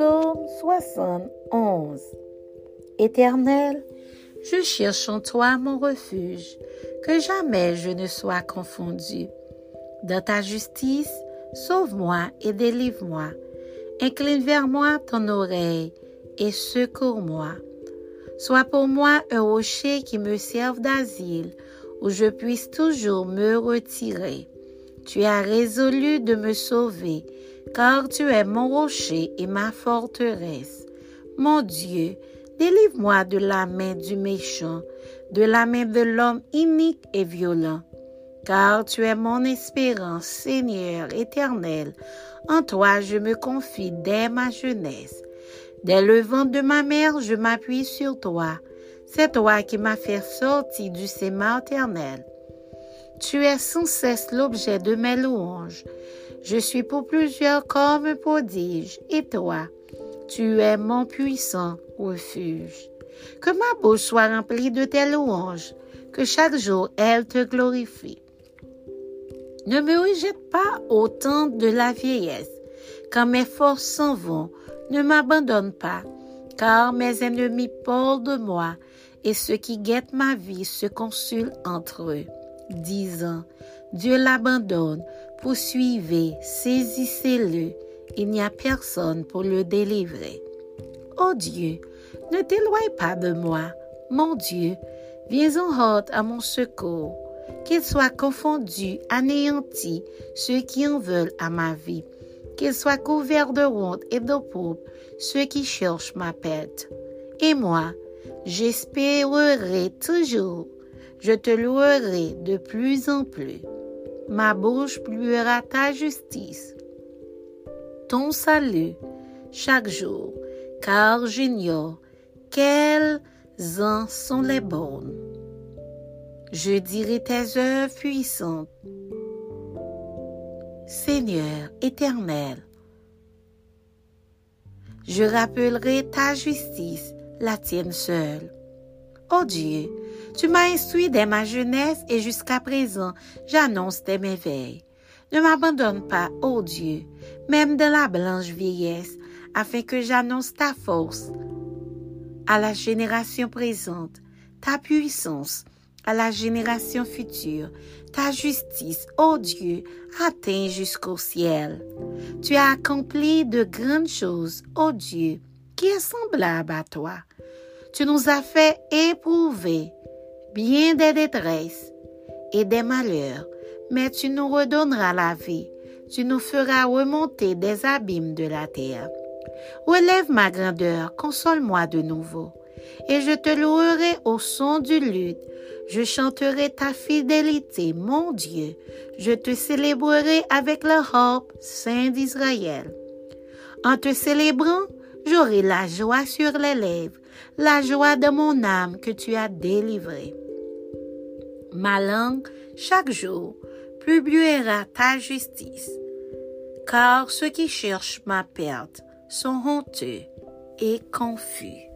Psaume 71 Éternel, je cherche en toi mon refuge, que jamais je ne sois confondu. Dans ta justice, sauve-moi et délivre-moi. Incline vers moi ton oreille et secours-moi. Sois pour moi un rocher qui me serve d'asile, où je puisse toujours me retirer. Tu as résolu de me sauver, car tu es mon rocher et ma forteresse. Mon Dieu, délivre-moi de la main du méchant, de la main de l'homme inique et violent. Car tu es mon espérance, Seigneur éternel. En toi je me confie dès ma jeunesse. Dès le vent de ma mère, je m'appuie sur toi. C'est toi qui m'as fait sortir du sein maternel. Tu es sans cesse l'objet de mes louanges. Je suis pour plusieurs comme un prodige, et toi, tu es mon puissant refuge. Que ma bouche soit remplie de tes louanges, que chaque jour elle te glorifie. Ne me rejette pas au temps de la vieillesse, quand mes forces s'en vont, ne m'abandonne pas, car mes ennemis parlent de moi, et ceux qui guettent ma vie se consulent entre eux disant, Dieu l'abandonne, poursuivez, saisissez-le, il n'y a personne pour le délivrer. oh Dieu, ne t'éloigne pas de moi. Mon Dieu, viens en hâte à mon secours. Qu'il soit confondu, anéanti, ceux qui en veulent à ma vie. Qu'il soit couvert de honte et de pauvre, ceux qui cherchent ma perte. Et moi, j'espérerai toujours je te louerai de plus en plus. Ma bouche pluera ta justice, ton salut chaque jour, car j'ignore quelles en sont les bonnes. Je dirai tes œuvres puissantes. Seigneur éternel, je rappellerai ta justice, la tienne seule. oh Dieu, tu m'as instruit dès ma jeunesse et jusqu'à présent, j'annonce tes merveilles. Ne m'abandonne pas, ô Dieu, même de la blanche vieillesse, afin que j'annonce ta force à la génération présente, ta puissance à la génération future, ta justice, ô Dieu, atteint jusqu'au ciel. Tu as accompli de grandes choses, ô Dieu, qui est semblable à toi. Tu nous as fait éprouver bien des détresses et des malheurs, mais tu nous redonneras la vie, tu nous feras remonter des abîmes de la terre. Relève ma grandeur, console-moi de nouveau, et je te louerai au son du luth. Je chanterai ta fidélité, mon Dieu. Je te célébrerai avec le harpe, Saint d'Israël. En te célébrant, j'aurai la joie sur les lèvres, la joie de mon âme que tu as délivrée ma langue chaque jour publiera ta justice, car ceux qui cherchent ma perte sont honteux et confus.